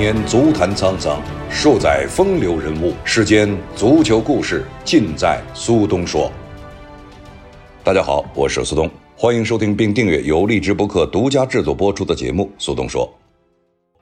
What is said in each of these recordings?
年足坛沧桑，数载风流人物。世间足球故事，尽在苏东说。大家好，我是苏东，欢迎收听并订阅由荔枝播客独家制作播出的节目《苏东说》。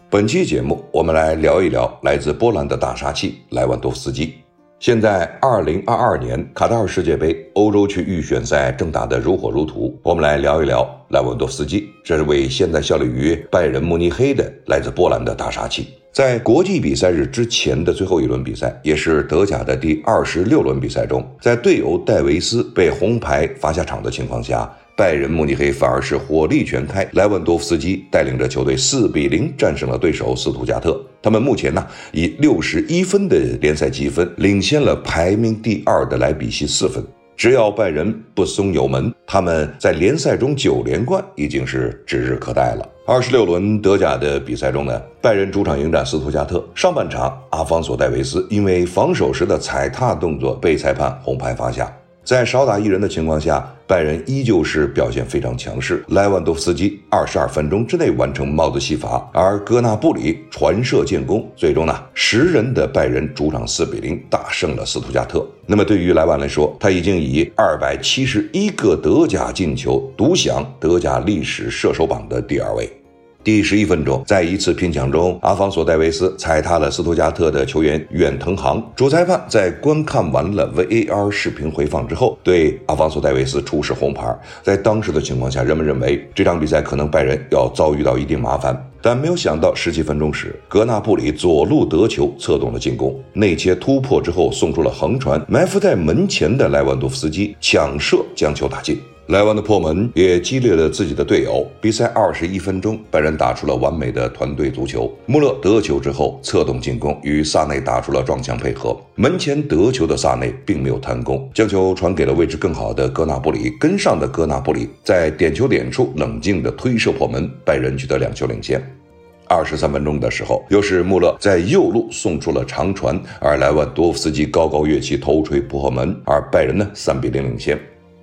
本期节目，我们来聊一聊来自波兰的大杀器莱万多夫斯基。现在，二零二二年卡塔尔世界杯欧洲区预选赛正打得如火如荼。我们来聊一聊莱万多斯基，这是位现在效力于拜仁慕尼黑的来自波兰的大杀器。在国际比赛日之前的最后一轮比赛，也是德甲的第二十六轮比赛中，在队友戴维斯被红牌罚下场的情况下。拜仁慕尼黑反而是火力全开，莱万多夫斯基带领着球队四比零战胜了对手斯图加特。他们目前呢以六十一分的联赛积分领先了排名第二的莱比锡四分。只要拜仁不松油门，他们在联赛中九连冠已经是指日可待了。二十六轮德甲的比赛中呢，拜仁主场迎战斯图加特，上半场阿方索戴维斯因为防守时的踩踏动作被裁判红牌罚下。在少打一人的情况下，拜仁依旧是表现非常强势。莱万多夫斯基二十二分钟之内完成帽子戏法，而戈纳布里传射建功，最终呢，十人的拜仁主场四比零大胜了斯图加特。那么对于莱万来说，他已经以二百七十一个德甲进球独享德甲历史射手榜的第二位。第十一分钟，在一次拼抢中，阿方索戴维斯踩踏了斯图加特的球员远藤航。主裁判在观看完了 VAR 视频回放之后，对阿方索戴维斯出示红牌。在当时的情况下，人们认为这场比赛可能拜仁要遭遇到一定麻烦，但没有想到十七分钟时，格纳布里左路得球，策动了进攻，内切突破之后送出了横传，埋伏在门前的莱万多夫斯基抢射将球打进。莱万的破门也激励了自己的队友。比赛二十一分钟，拜仁打出了完美的团队足球。穆勒得球之后策动进攻，与萨内打出了撞墙配合。门前得球的萨内并没有贪功，将球传给了位置更好的戈纳布里。跟上的戈纳布里在点球点处冷静地推射破门，拜仁取得两球领先。二十三分钟的时候，又是穆勒在右路送出了长传，而莱万多夫斯基高高跃起头锤破门，而拜仁呢三比零领先。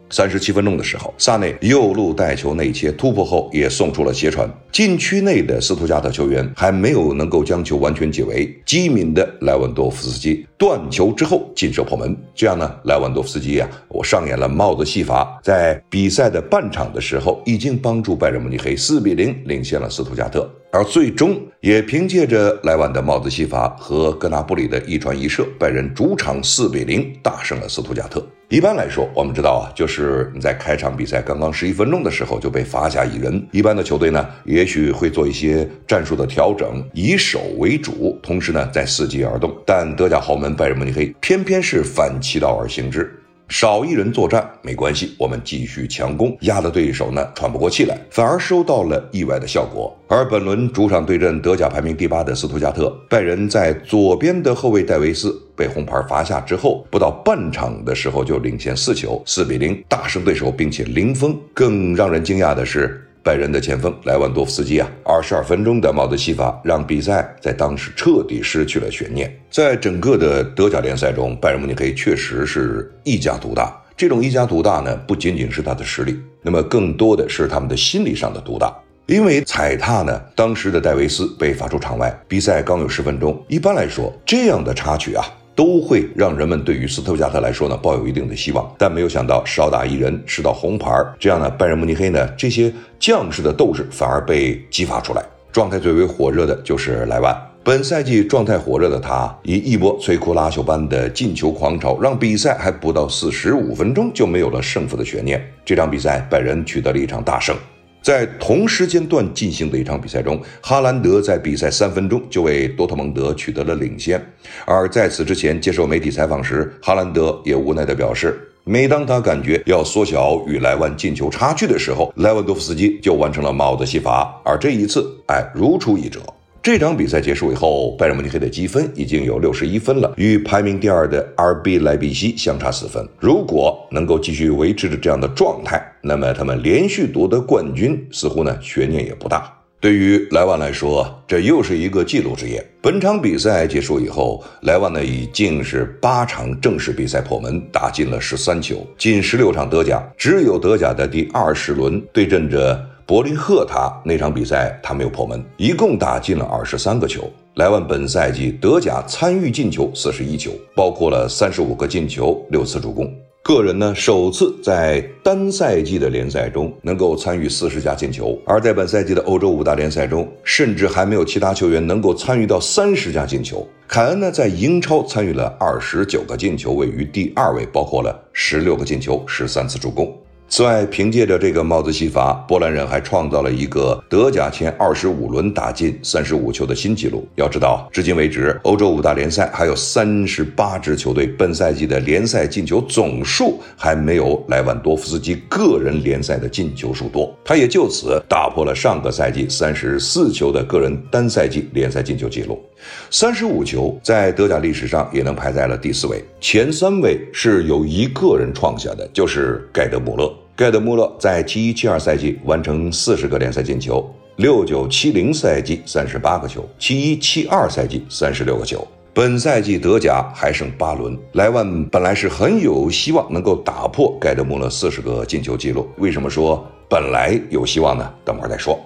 三十七分钟的时候，萨内右路带球内切突破后，也送出了斜传。禁区内的斯图加特球员还没有能够将球完全解围，机敏的莱万多夫斯基断球之后劲射破门。这样呢，莱万多夫斯基呀，我上演了帽子戏法，在比赛的半场的时候，已经帮助拜仁慕尼黑四比零领先了斯图加特。而最终也凭借着莱万的帽子戏法和格纳布里的一传一射，拜仁主场四比零大胜了斯图加特。一般来说，我们知道啊，就是你在开场比赛刚刚十一分钟的时候就被罚下一人，一般的球队呢，也许会做一些战术的调整，以守为主，同时呢再伺机而动。但德甲豪门拜仁慕尼黑偏偏是反其道而行之。少一人作战没关系，我们继续强攻，压得对手呢喘不过气来，反而收到了意外的效果。而本轮主场对阵德甲排名第八的斯图加特，拜仁在左边的后卫戴维斯被红牌罚下之后，不到半场的时候就领先四球，四比零大胜对手，并且零封。更让人惊讶的是。拜仁的前锋莱万多夫斯基啊，二十二分钟的帽子戏法让比赛在当时彻底失去了悬念。在整个的德甲联赛中，拜仁慕尼黑确实是一家独大。这种一家独大呢，不仅仅是他的实力，那么更多的是他们的心理上的独大。因为踩踏呢，当时的戴维斯被罚出场外，比赛刚有十分钟。一般来说，这样的插曲啊。都会让人们对于斯图加特来说呢抱有一定的希望，但没有想到少打一人吃到红牌，这样呢拜仁慕尼黑呢这些将士的斗志反而被激发出来。状态最为火热的就是莱万，本赛季状态火热的他以一波摧枯拉朽般的进球狂潮，让比赛还不到四十五分钟就没有了胜负的悬念。这场比赛拜仁取得了一场大胜。在同时间段进行的一场比赛中，哈兰德在比赛三分钟就为多特蒙德取得了领先。而在此之前接受媒体采访时，哈兰德也无奈地表示，每当他感觉要缩小与莱万进球差距的时候，莱万多夫斯基就完成了帽子戏法。而这一次，哎，如出一辙。这场比赛结束以后，拜仁慕尼黑的积分已经有六十一分了，与排名第二的 RB 莱比锡相差四分。如果能够继续维持着这样的状态，那么他们连续夺得冠军，似乎呢悬念也不大。对于莱万来说，这又是一个记录之夜。本场比赛结束以后，莱万呢已经是八场正式比赛破门，打进了十三球，近十六场德甲，只有德甲的第二十轮对阵着。柏林赫塔那场比赛他没有破门，一共打进了二十三个球。莱万本赛季德甲参与进球四十一球，包括了三十五个进球、六次助攻。个人呢，首次在单赛季的联赛中能够参与四十加进球，而在本赛季的欧洲五大联赛中，甚至还没有其他球员能够参与到三十加进球。凯恩呢，在英超参与了二十九个进球，位于第二位，包括了十六个进球、十三次助攻。此外，凭借着这个帽子戏法，波兰人还创造了一个德甲前二十五轮打进三十五球的新纪录。要知道，至今为止，欧洲五大联赛还有三十八支球队本赛季的联赛进球总数还没有莱万多夫斯基个人联赛的进球数多。他也就此打破了上个赛季三十四球的个人单赛季联赛进球纪录。三十五球在德甲历史上也能排在了第四位，前三位是由一个人创下的，就是盖德穆勒。盖德穆勒在七一七二赛季完成四十个联赛进球，六九七零赛季三十八个球，七一七二赛季三十六个球。本赛季德甲还剩八轮，莱万本来是很有希望能够打破盖德穆勒四十个进球纪录。为什么说本来有希望呢？等会儿再说。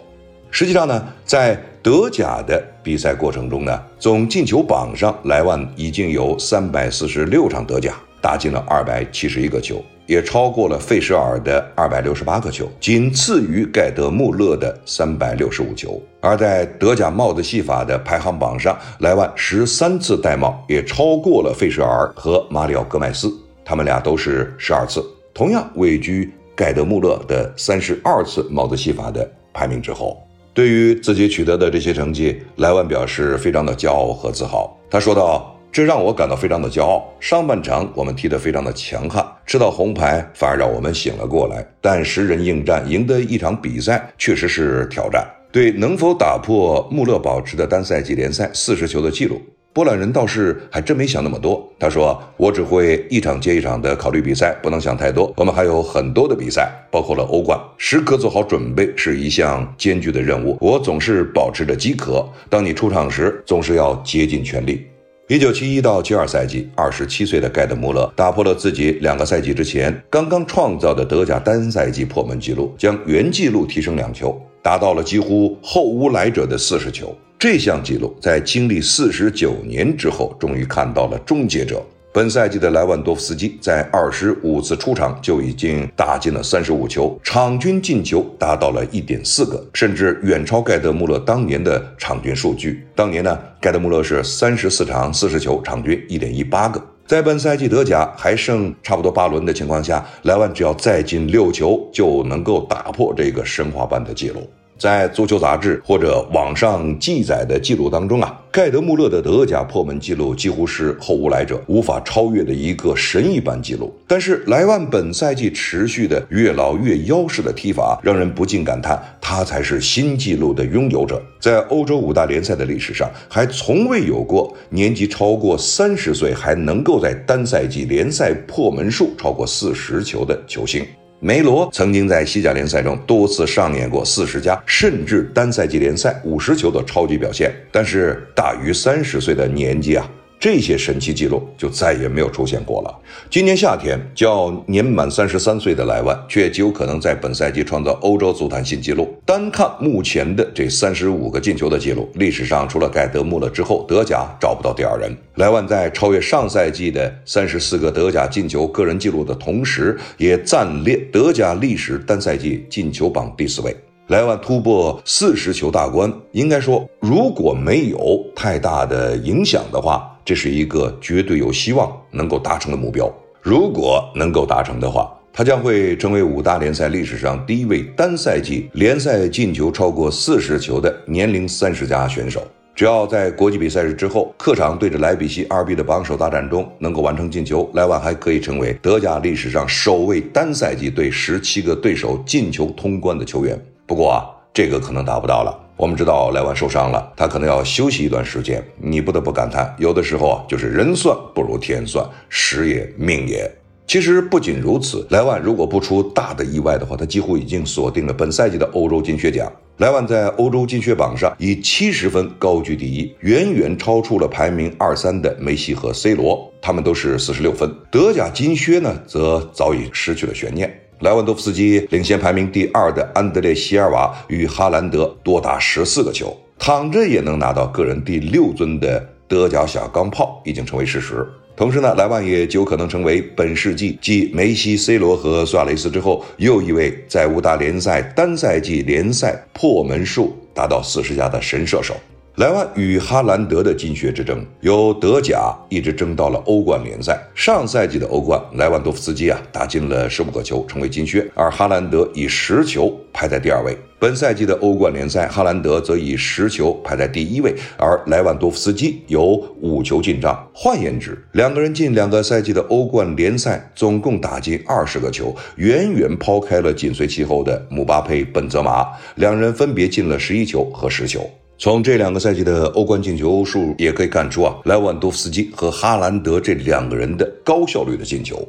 实际上呢，在德甲的比赛过程中呢，总进球榜上，莱万已经有三百四十六场德甲打进了二百七十一个球，也超过了费舍尔的二百六十八个球，仅次于盖德穆勒的三百六十五球。而在德甲帽子戏法的排行榜上，莱万十三次戴帽，也超过了费舍尔和马里奥戈麦斯，他们俩都是十二次，同样位居盖德穆勒的三十二次帽子戏法的排名之后。对于自己取得的这些成绩，莱万表示非常的骄傲和自豪。他说道：“这让我感到非常的骄傲。上半场我们踢得非常的强悍，吃到红牌反而让我们醒了过来。但十人应战赢得一场比赛确实是挑战。对能否打破穆勒保持的单赛季联赛四十球的记录。”波兰人倒是还真没想那么多。他说：“我只会一场接一场的考虑比赛，不能想太多。我们还有很多的比赛，包括了欧冠，时刻做好准备是一项艰巨的任务。我总是保持着饥渴。当你出场时，总是要竭尽全力。”一九七一到七二赛季，二十七岁的盖德穆勒打破了自己两个赛季之前刚刚创造的德甲单赛季破门纪录，将原纪录提升两球，达到了几乎后无来者的四十球。这项纪录在经历四十九年之后，终于看到了终结者。本赛季的莱万多夫斯基在二十五次出场就已经打进了三十五球，场均进球达到了一点四个，甚至远超盖德穆勒当年的场均数据。当年呢，盖德穆勒是三十四场四十球，场均一点一八个。在本赛季德甲还剩差不多八轮的情况下，莱万只要再进六球，就能够打破这个神话般的记录。在足球杂志或者网上记载的记录当中啊，盖德穆勒的德甲破门记录几乎是后无来者、无法超越的一个神一般记录。但是莱万本赛季持续的越老越妖式的踢法，让人不禁感叹，他才是新纪录的拥有者。在欧洲五大联赛的历史上，还从未有过年纪超过三十岁还能够在单赛季联赛破门数超过四十球的球星。梅罗曾经在西甲联赛中多次上演过四十加，甚至单赛季联赛五十球的超级表现，但是大于三十岁的年纪啊。这些神奇记录就再也没有出现过了。今年夏天，较年满三十三岁的莱万却极有可能在本赛季创造欧洲足坛新纪录。单看目前的这三十五个进球的记录，历史上除了盖德穆勒之后，德甲找不到第二人。莱万在超越上赛季的三十四个德甲进球个人纪录的同时，也暂列德甲历史单赛季进球榜第四位。莱万突破四十球大关，应该说，如果没有太大的影响的话。这是一个绝对有希望能够达成的目标。如果能够达成的话，他将会成为五大联赛历史上第一位单赛季联赛进球超过四十球的年龄三十加选手。只要在国际比赛日之后，客场对着莱比锡二 B 的榜首大战中能够完成进球，莱万还可以成为德甲历史上首位单赛季对十七个对手进球通关的球员。不过啊，这个可能达不到了。我们知道莱万受伤了，他可能要休息一段时间。你不得不感叹，有的时候啊，就是人算不如天算，时也命也。其实不仅如此，莱万如果不出大的意外的话，他几乎已经锁定了本赛季的欧洲金靴奖。莱万在欧洲金靴榜上以七十分高居第一，远远超出了排名二三的梅西和 C 罗，他们都是四十六分。德甲金靴呢，则早已失去了悬念。莱万多夫斯基领先排名第二的安德烈·席尔瓦与哈兰德多达十四个球。躺着也能拿到个人第六尊的德甲小钢炮已经成为事实。同时呢，莱万也极有可能成为本世纪继梅西、C 罗和苏亚雷斯之后，又一位在五大联赛单赛季联赛破门数达到四十加的神射手。莱万与哈兰德的金靴之争，由德甲一直争到了欧冠联赛。上赛季的欧冠，莱万多夫斯基啊打进了十五个球，成为金靴，而哈兰德以十球排在第二位。本赛季的欧冠联赛，哈兰德则以十球排在第一位，而莱万多夫斯基有五球进账。换言之，两个人近两个赛季的欧冠联赛总共打进二十个球，远远抛开了紧随其后的姆巴佩、本泽马，两人分别进了十一球和十球。从这两个赛季的欧冠进球数也可以看出啊，莱万多夫斯基和哈兰德这两个人的高效率的进球。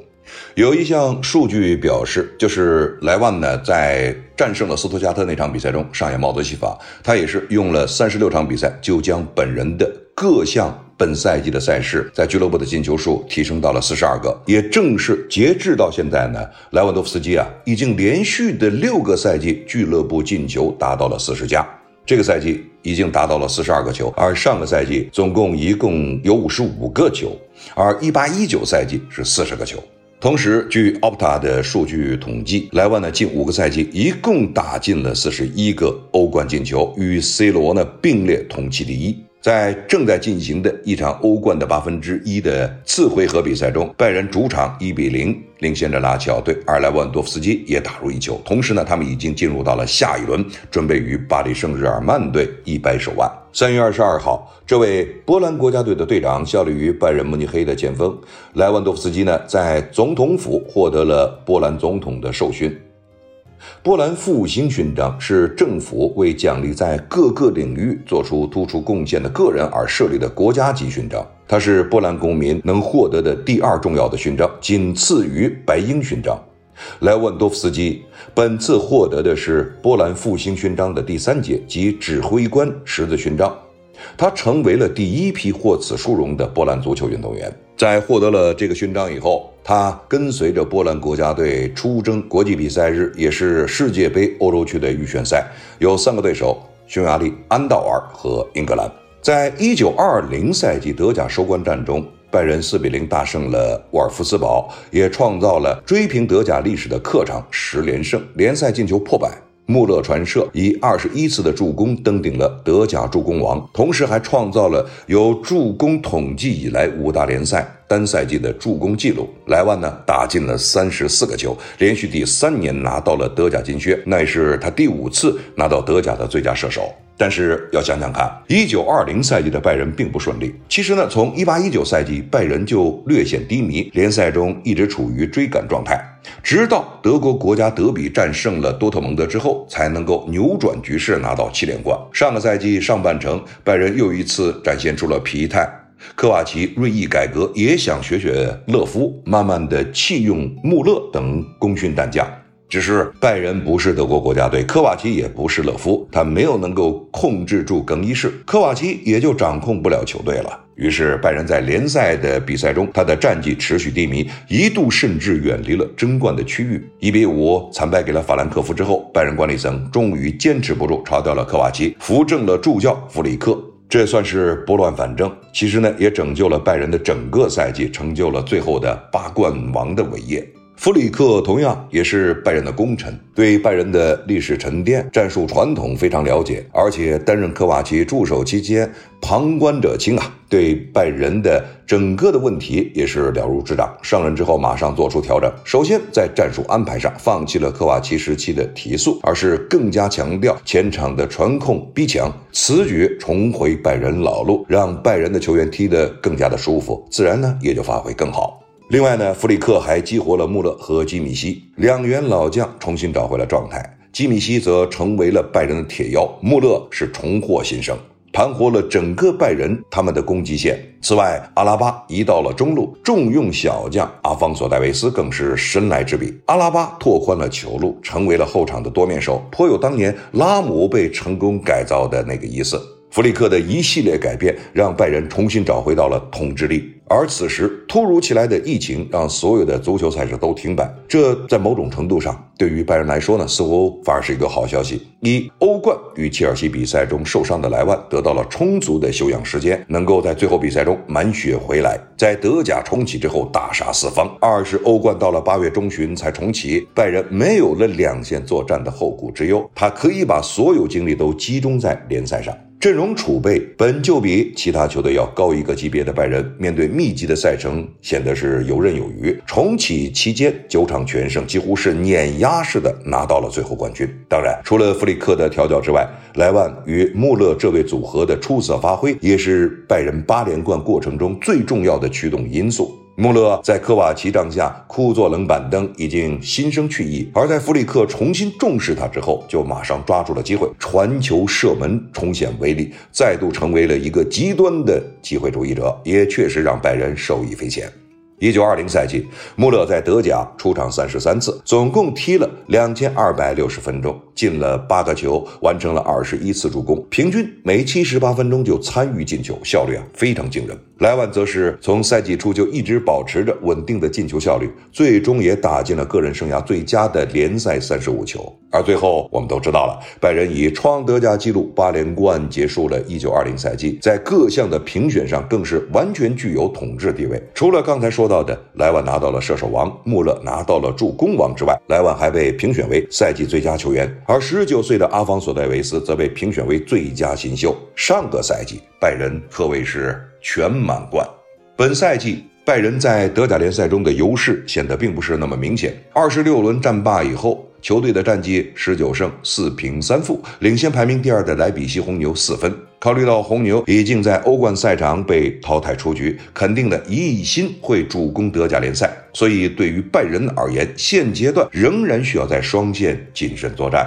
有一项数据表示，就是莱万呢在战胜了斯图加特那场比赛中上演帽子戏法，他也是用了三十六场比赛就将本人的各项本赛季的赛事在俱乐部的进球数提升到了四十二个。也正是截至到现在呢，莱万多夫斯基啊已经连续的六个赛季俱乐部进球达到了四十加。这个赛季已经达到了四十二个球，而上个赛季总共一共有五十五个球，而一八一九赛季是四十个球。同时，据 Opta 的数据统计，莱万呢近五个赛季一共打进了四十一个欧冠进球，与 C 罗呢并列同期第一。在正在进行的一场欧冠的八分之一的次回合比赛中，拜仁主场一比零领先着拉齐奥队，而莱万多夫斯基也打入一球。同时呢，他们已经进入到了下一轮，准备与巴黎圣日耳曼队一掰手腕。三月二十二号，这位波兰国家队的队长效力于拜仁慕尼黑的前锋莱万多夫斯基呢，在总统府获得了波兰总统的授勋。波兰复兴勋章是政府为奖励在各个领域做出突出贡献的个人而设立的国家级勋章，它是波兰公民能获得的第二重要的勋章，仅次于白鹰勋章。莱万多夫斯基本次获得的是波兰复兴勋章的第三节及指挥官十字勋章。他成为了第一批获此殊荣的波兰足球运动员。在获得了这个勋章以后，他跟随着波兰国家队出征国际比赛日，也是世界杯欧洲区的预选赛，有三个对手：匈牙利、安道尔和英格兰。在一九二零赛季德甲收官战中，拜仁四比零大胜了沃尔夫斯堡，也创造了追平德甲历史的客场十连胜，联赛进球破百。穆勒传射以二十一次的助攻登顶了德甲助攻王，同时还创造了有助攻统计以来五大联赛单赛季的助攻纪录。莱万呢打进了三十四个球，连续第三年拿到了德甲金靴，那也是他第五次拿到德甲的最佳射手。但是要想想看，一九二零赛季的拜仁并不顺利。其实呢，从一八一九赛季拜仁就略显低迷，联赛中一直处于追赶状态，直到德国国家德比战胜了多特蒙德之后，才能够扭转局势，拿到七连冠。上个赛季上半程，拜仁又一次展现出了疲态，科瓦奇锐意改革，也想学学勒夫，慢慢的弃用穆勒等功勋战将。只是拜仁不是德国国家队，科瓦奇也不是勒夫，他没有能够控制住更衣室，科瓦奇也就掌控不了球队了。于是拜仁在联赛的比赛中，他的战绩持续低迷，一度甚至远离了争冠的区域。一比五惨败给了法兰克福之后，拜仁管理层终于坚持不住，炒掉了科瓦奇，扶正了助教弗里克，这算是拨乱反正。其实呢，也拯救了拜仁的整个赛季，成就了最后的八冠王的伟业。弗里克同样也是拜仁的功臣，对拜仁的历史沉淀、战术传统非常了解，而且担任科瓦奇助手期间，旁观者清啊，对拜仁的整个的问题也是了如指掌。上任之后马上做出调整，首先在战术安排上放弃了科瓦奇时期的提速，而是更加强调前场的传控逼抢，此举重回拜仁老路，让拜仁的球员踢得更加的舒服，自然呢也就发挥更好。另外呢，弗里克还激活了穆勒和基米希两员老将，重新找回了状态。基米希则成为了拜仁的铁腰，穆勒是重获新生，盘活了整个拜仁他们的攻击线。此外，阿拉巴移到了中路，重用小将阿方索戴维斯更是神来之笔。阿拉巴拓宽了球路，成为了后场的多面手，颇有当年拉姆被成功改造的那个意思。弗里克的一系列改变，让拜仁重新找回到了统治力。而此时突如其来的疫情让所有的足球赛事都停摆，这在某种程度上对于拜仁来说呢，似乎反而是一个好消息。一欧冠与切尔西比赛中受伤的莱万得到了充足的休养时间，能够在最后比赛中满血回来，在德甲重启之后大杀四方。二是欧冠到了八月中旬才重启，拜仁没有了两线作战的后顾之忧，他可以把所有精力都集中在联赛上。阵容储备本就比其他球队要高一个级别的拜仁，面对密集的赛程显得是游刃有余。重启期间九场全胜，几乎是碾压式的拿到了最后冠军。当然，除了弗里克的调教之外，莱万与穆勒这位组合的出色发挥，也是拜仁八连冠过程中最重要的驱动因素。穆勒在科瓦奇帐下枯坐冷板凳，已经心生去意；而在弗里克重新重视他之后，就马上抓住了机会，传球射门，重现威力，再度成为了一个极端的机会主义者，也确实让拜仁受益匪浅。一九二零赛季，穆勒在德甲出场三十三次，总共踢了两千二百六十分钟，进了八个球，完成了二十一次助攻，平均每七十八分钟就参与进球，效率啊非常惊人。莱万则是从赛季初就一直保持着稳定的进球效率，最终也打进了个人生涯最佳的联赛三十五球。而最后，我们都知道了，拜仁以创德甲纪录八连冠结束了一九二零赛季，在各项的评选上更是完全具有统治地位。除了刚才说。到的莱万拿到了射手王，穆勒拿到了助攻王之外，莱万还被评选为赛季最佳球员，而十九岁的阿方索戴维斯则被评选为最佳新秀。上个赛季拜仁可谓是全满贯，本赛季拜仁在德甲联赛中的优势显得并不是那么明显。二十六轮战罢以后。球队的战绩十九胜四平三负，领先排名第二的莱比锡红牛四分。考虑到红牛已经在欧冠赛场被淘汰出局，肯定的一心会主攻德甲联赛，所以对于拜仁而言，现阶段仍然需要在双线谨慎作战。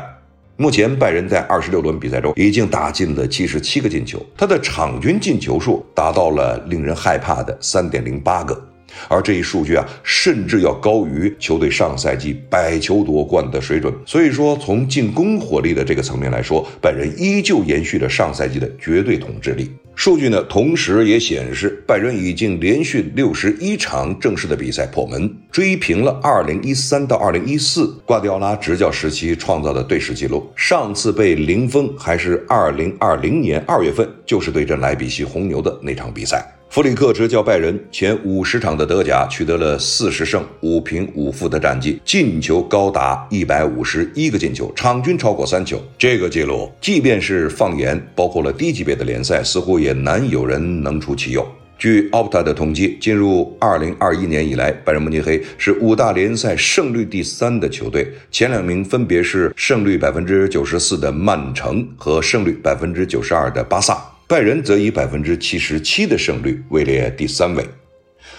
目前，拜仁在二十六轮比赛中已经打进了七十七个进球，他的场均进球数达到了令人害怕的三点零八个。而这一数据啊，甚至要高于球队上赛季百球夺冠的水准。所以说，从进攻火力的这个层面来说，拜仁依旧延续了上赛季的绝对统治力。数据呢，同时也显示，拜仁已经连续六十一场正式的比赛破门，追平了二零一三到二零一四瓜迪奥拉执教时期创造的队史纪录。上次被零封还是二零二零年二月份，就是对阵莱比锡红牛的那场比赛。弗里克执教拜仁前五十场的德甲取得了四十胜五平五负的战绩，进球高达一百五十一个进球，场均超过三球。这个记录，即便是放眼包括了低级别的联赛，似乎也难有人能出其右。据 Opta 的统计，进入二零二一年以来，拜仁慕尼黑是五大联赛胜率第三的球队，前两名分别是胜率百分之九十四的曼城和胜率百分之九十二的巴萨。拜仁则以百分之七十七的胜率位列第三位。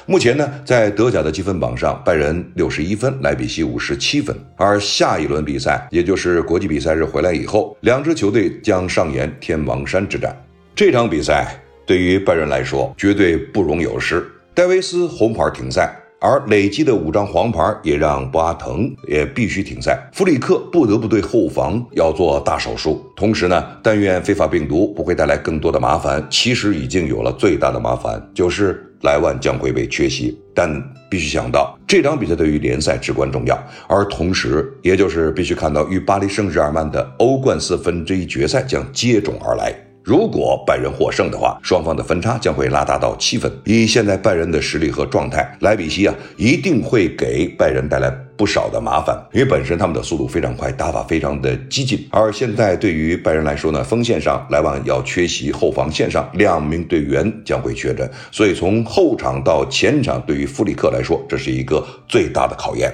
目前呢，在德甲的积分榜上，拜仁六十一分，莱比锡五十七分。而下一轮比赛，也就是国际比赛日回来以后，两支球队将上演天王山之战。这场比赛对于拜仁来说，绝对不容有失。戴维斯红牌停赛。而累积的五张黄牌也让博阿滕也必须停赛，弗里克不得不对后防要做大手术。同时呢，但愿非法病毒不会带来更多的麻烦。其实已经有了最大的麻烦，就是莱万将会被缺席。但必须想到，这场比赛对于联赛至关重要，而同时，也就是必须看到与巴黎圣日耳曼的欧冠四分之一决赛将接踵而来。如果拜仁获胜的话，双方的分差将会拉大到七分。以现在拜仁的实力和状态，莱比锡啊一定会给拜仁带来不少的麻烦，因为本身他们的速度非常快，打法非常的激进。而现在对于拜仁来说呢，锋线上莱万要缺席，后防线上两名队员将会确诊，所以从后场到前场，对于弗里克来说，这是一个最大的考验。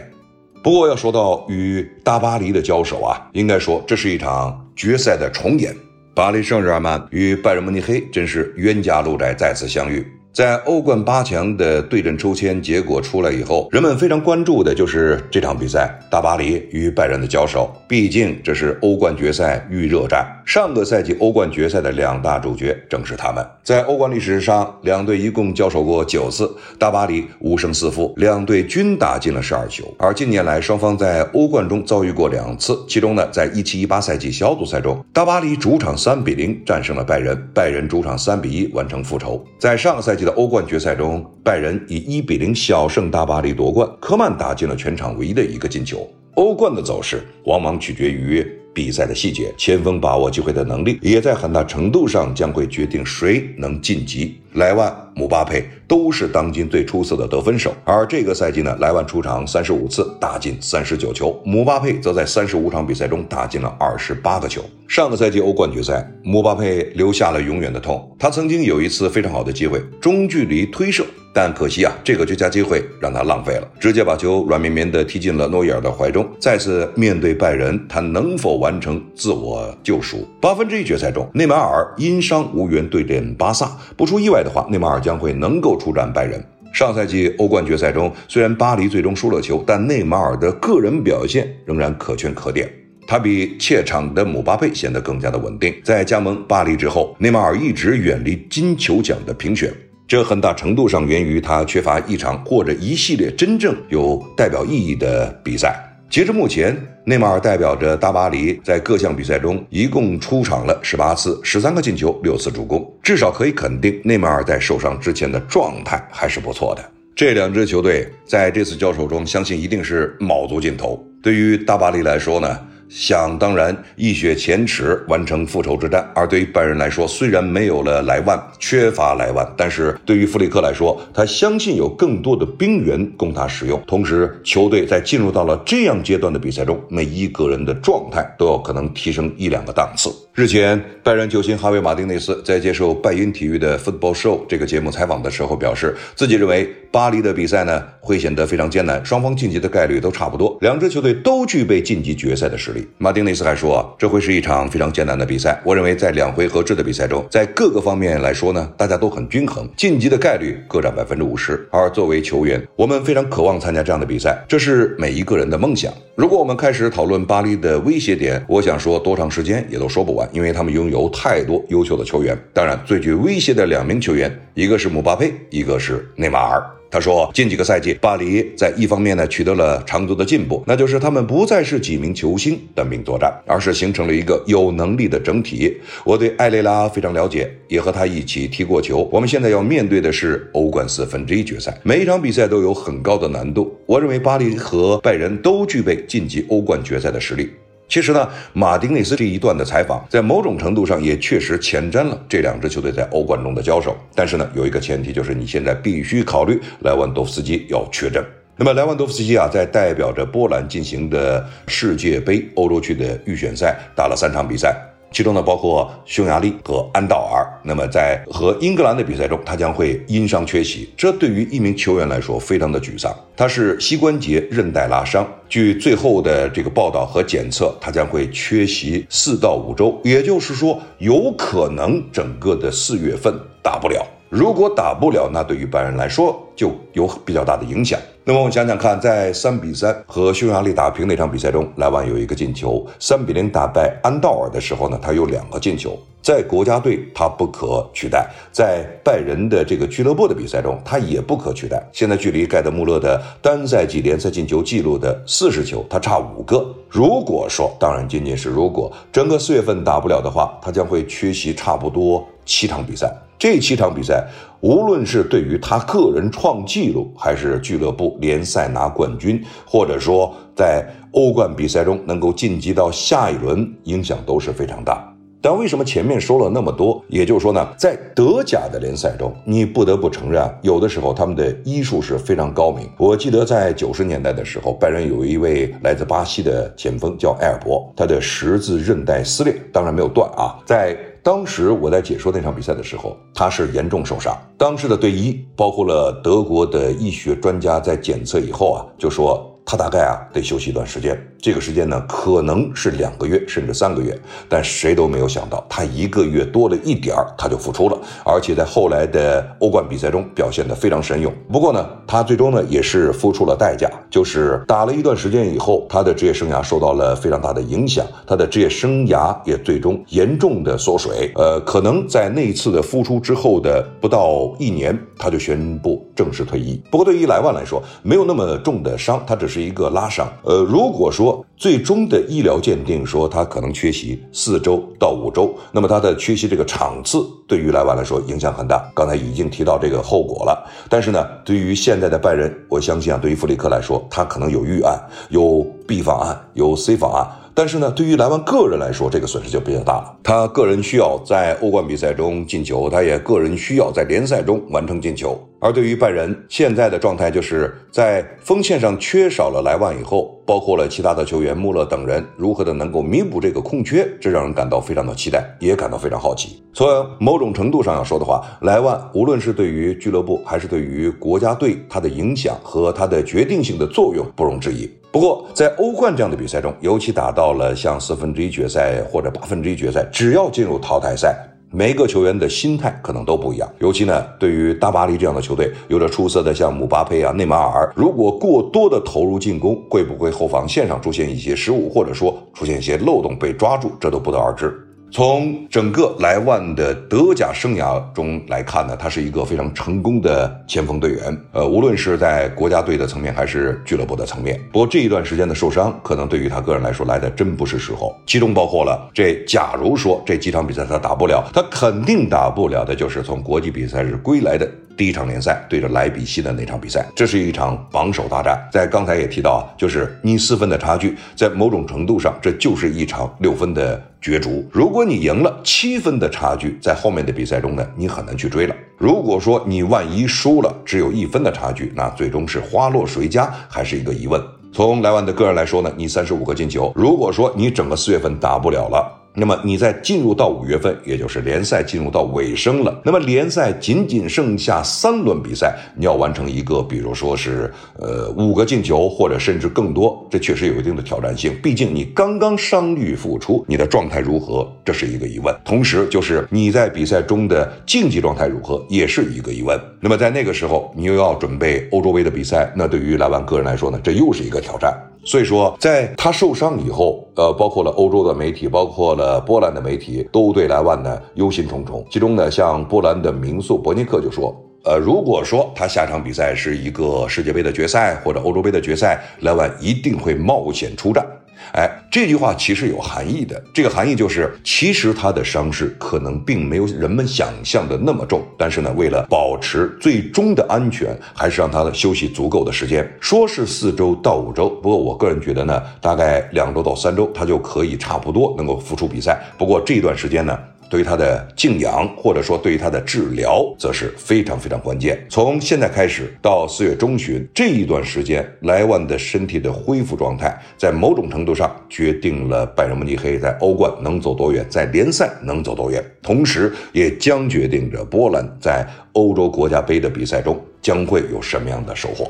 不过要说到与大巴黎的交手啊，应该说这是一场决赛的重演。巴黎圣日耳曼与拜仁慕尼黑真是冤家路窄，再次相遇。在欧冠八强的对阵抽签结果出来以后，人们非常关注的就是这场比赛——大巴黎与拜仁的交手。毕竟这是欧冠决赛预热战。上个赛季欧冠决赛的两大主角正是他们。在欧冠历史上，两队一共交手过九次，大巴黎五胜四负，两队均打进了十二球。而近年来，双方在欧冠中遭遇过两次，其中呢，在一七一八赛季小组赛中，大巴黎主场三比零战胜了拜仁，拜仁主场三比一完成复仇。在上个赛季。季的欧冠决赛中，拜仁以一比零小胜大巴黎夺冠，科曼打进了全场唯一的一个进球。欧冠的走势往往取决于。比赛的细节，前锋把握机会的能力，也在很大程度上将会决定谁能晋级。莱万、姆巴佩都是当今最出色的得分手，而这个赛季呢，莱万出场三十五次，打进三十九球；姆巴佩则在三十五场比赛中打进了二十八个球。上个赛季欧冠决赛，姆巴佩留下了永远的痛。他曾经有一次非常好的机会，中距离推射。但可惜啊，这个绝佳机会让他浪费了，直接把球软绵绵的踢进了诺伊尔的怀中。再次面对拜仁，他能否完成自我救赎？八分之一决赛中，内马尔因伤无缘对阵巴萨。不出意外的话，内马尔将会能够出战拜仁。上赛季欧冠决赛中，虽然巴黎最终输了球，但内马尔的个人表现仍然可圈可点。他比怯场的姆巴佩显得更加的稳定。在加盟巴黎之后，内马尔一直远离金球奖的评选。这很大程度上源于他缺乏一场或者一系列真正有代表意义的比赛。截至目前，内马尔代表着大巴黎在各项比赛中一共出场了十八次，十三个进球，六次助攻。至少可以肯定，内马尔在受伤之前的状态还是不错的。这两支球队在这次交手中，相信一定是卯足劲头。对于大巴黎来说呢？想当然，一雪前耻，完成复仇之战。而对于拜仁来说，虽然没有了莱万，缺乏莱万，但是对于弗里克来说，他相信有更多的兵源供他使用。同时，球队在进入到了这样阶段的比赛中，每一个人的状态都有可能提升一两个档次。日前，拜仁球星哈维·马丁内斯在接受拜因体育的 Football Show 这个节目采访的时候表示，自己认为巴黎的比赛呢会显得非常艰难，双方晋级的概率都差不多，两支球队都具备晋级决赛的实力。马丁内斯还说，这会是一场非常艰难的比赛。我认为在两回合制的比赛中，在各个方面来说呢，大家都很均衡，晋级的概率各占百分之五十。而作为球员，我们非常渴望参加这样的比赛，这是每一个人的梦想。如果我们开始讨论巴黎的威胁点，我想说多长时间也都说不完。因为他们拥有太多优秀的球员，当然最具威胁的两名球员，一个是姆巴佩，一个是内马尔。他说，近几个赛季，巴黎在一方面呢取得了长足的进步，那就是他们不再是几名球星单兵作战，而是形成了一个有能力的整体。我对埃雷拉非常了解，也和他一起踢过球。我们现在要面对的是欧冠四分之一决赛，每一场比赛都有很高的难度。我认为巴黎和拜仁都具备晋级欧冠决赛的实力。其实呢，马丁内斯这一段的采访，在某种程度上也确实前瞻了这两支球队在欧冠中的交手。但是呢，有一个前提，就是你现在必须考虑莱万多夫斯基要缺阵。那么莱万多夫斯基啊，在代表着波兰进行的世界杯欧洲区的预选赛打了三场比赛。其中呢，包括匈牙利和安道尔。那么在和英格兰的比赛中，他将会因伤缺席，这对于一名球员来说非常的沮丧。他是膝关节韧带拉伤，据最后的这个报道和检测，他将会缺席四到五周，也就是说，有可能整个的四月份打不了。如果打不了，那对于拜仁来说就有比较大的影响。那么我们想想看，在三比三和匈牙利打平那场比赛中，莱万有一个进球；三比零打败安道尔的时候呢，他有两个进球。在国家队他不可取代，在拜仁的这个俱乐部的比赛中，他也不可取代。现在距离盖德穆勒的单赛季联赛进球记录的四十球，他差五个。如果说，当然仅仅是如果，整个四月份打不了的话，他将会缺席差不多七场比赛。这七场比赛，无论是对于他个人创纪录，还是俱乐部联赛拿冠军，或者说在欧冠比赛中能够晋级到下一轮，影响都是非常大。但为什么前面说了那么多？也就是说呢，在德甲的联赛中，你不得不承认，有的时候他们的医术是非常高明。我记得在九十年代的时候，拜仁有一位来自巴西的前锋叫埃尔伯，他的十字韧带撕裂，当然没有断啊，在。当时我在解说那场比赛的时候，他是严重受伤。当时的队医包括了德国的医学专家，在检测以后啊，就说。他大概啊得休息一段时间，这个时间呢可能是两个月甚至三个月，但谁都没有想到，他一个月多了一点他就复出了，而且在后来的欧冠比赛中表现得非常神勇。不过呢，他最终呢也是付出了代价，就是打了一段时间以后，他的职业生涯受到了非常大的影响，他的职业生涯也最终严重的缩水。呃，可能在那一次的复出之后的不到一年，他就宣布正式退役。不过对于莱万来说，没有那么重的伤，他只是。一个拉伤。呃，如果说最终的医疗鉴定说他可能缺席四周到五周，那么他的缺席这个场次对于莱万来说影响很大。刚才已经提到这个后果了。但是呢，对于现在的拜仁，我相信啊，对于弗里克来说，他可能有预案，有 B 方案，有 C 方案。但是呢，对于莱万个人来说，这个损失就比较大了。他个人需要在欧冠比赛中进球，他也个人需要在联赛中完成进球。而对于拜仁现在的状态，就是在锋线上缺少了莱万以后，包括了其他的球员穆勒等人如何的能够弥补这个空缺，这让人感到非常的期待，也感到非常好奇。从某种程度上要说的话，莱万无论是对于俱乐部还是对于国家队，他的影响和他的决定性的作用不容置疑。不过，在欧冠这样的比赛中，尤其打到了像四分之一决赛或者八分之一决赛，只要进入淘汰赛，每个球员的心态可能都不一样。尤其呢，对于大巴黎这样的球队，有着出色的像姆巴佩啊、内马尔，如果过多的投入进攻，会不会后防线上出现一些失误，或者说出现一些漏洞被抓住，这都不得而知。从整个莱万的德甲生涯中来看呢，他是一个非常成功的前锋队员。呃，无论是在国家队的层面还是俱乐部的层面。不过这一段时间的受伤，可能对于他个人来说来的真不是时候。其中包括了这，假如说这几场比赛他打不了，他肯定打不了的就是从国际比赛日归来的。第一场联赛对着莱比锡的那场比赛，这是一场榜首大战。在刚才也提到啊，就是你四分的差距，在某种程度上，这就是一场六分的角逐。如果你赢了，七分的差距，在后面的比赛中呢，你很难去追了。如果说你万一输了，只有一分的差距，那最终是花落谁家，还是一个疑问。从莱万的个人来说呢，你三十五个进球，如果说你整个四月份打不了了。那么你在进入到五月份，也就是联赛进入到尾声了。那么联赛仅仅剩下三轮比赛，你要完成一个，比如说是呃五个进球，或者甚至更多，这确实有一定的挑战性。毕竟你刚刚伤愈复出，你的状态如何，这是一个疑问。同时，就是你在比赛中的竞技状态如何，也是一个疑问。那么在那个时候，你又要准备欧洲杯的比赛，那对于莱万个人来说呢，这又是一个挑战。所以说，在他受伤以后，呃，包括了欧洲的媒体，包括了波兰的媒体，都对莱万呢忧心忡忡。其中呢，像波兰的名宿伯尼克就说，呃，如果说他下场比赛是一个世界杯的决赛或者欧洲杯的决赛，莱万一定会冒险出战。哎，这句话其实有含义的。这个含义就是，其实他的伤势可能并没有人们想象的那么重，但是呢，为了保持最终的安全，还是让他休息足够的时间。说是四周到五周，不过我个人觉得呢，大概两周到三周，他就可以差不多能够复出比赛。不过这段时间呢。对于他的静养，或者说对于他的治疗，则是非常非常关键。从现在开始到四月中旬这一段时间，莱万的身体的恢复状态，在某种程度上决定了拜仁慕尼黑在欧冠能走多远，在联赛能走多远，同时也将决定着波兰在欧洲国家杯的比赛中将会有什么样的收获。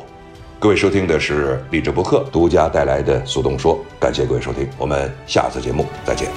各位收听的是励志博客独家带来的速动说，感谢各位收听，我们下次节目再见。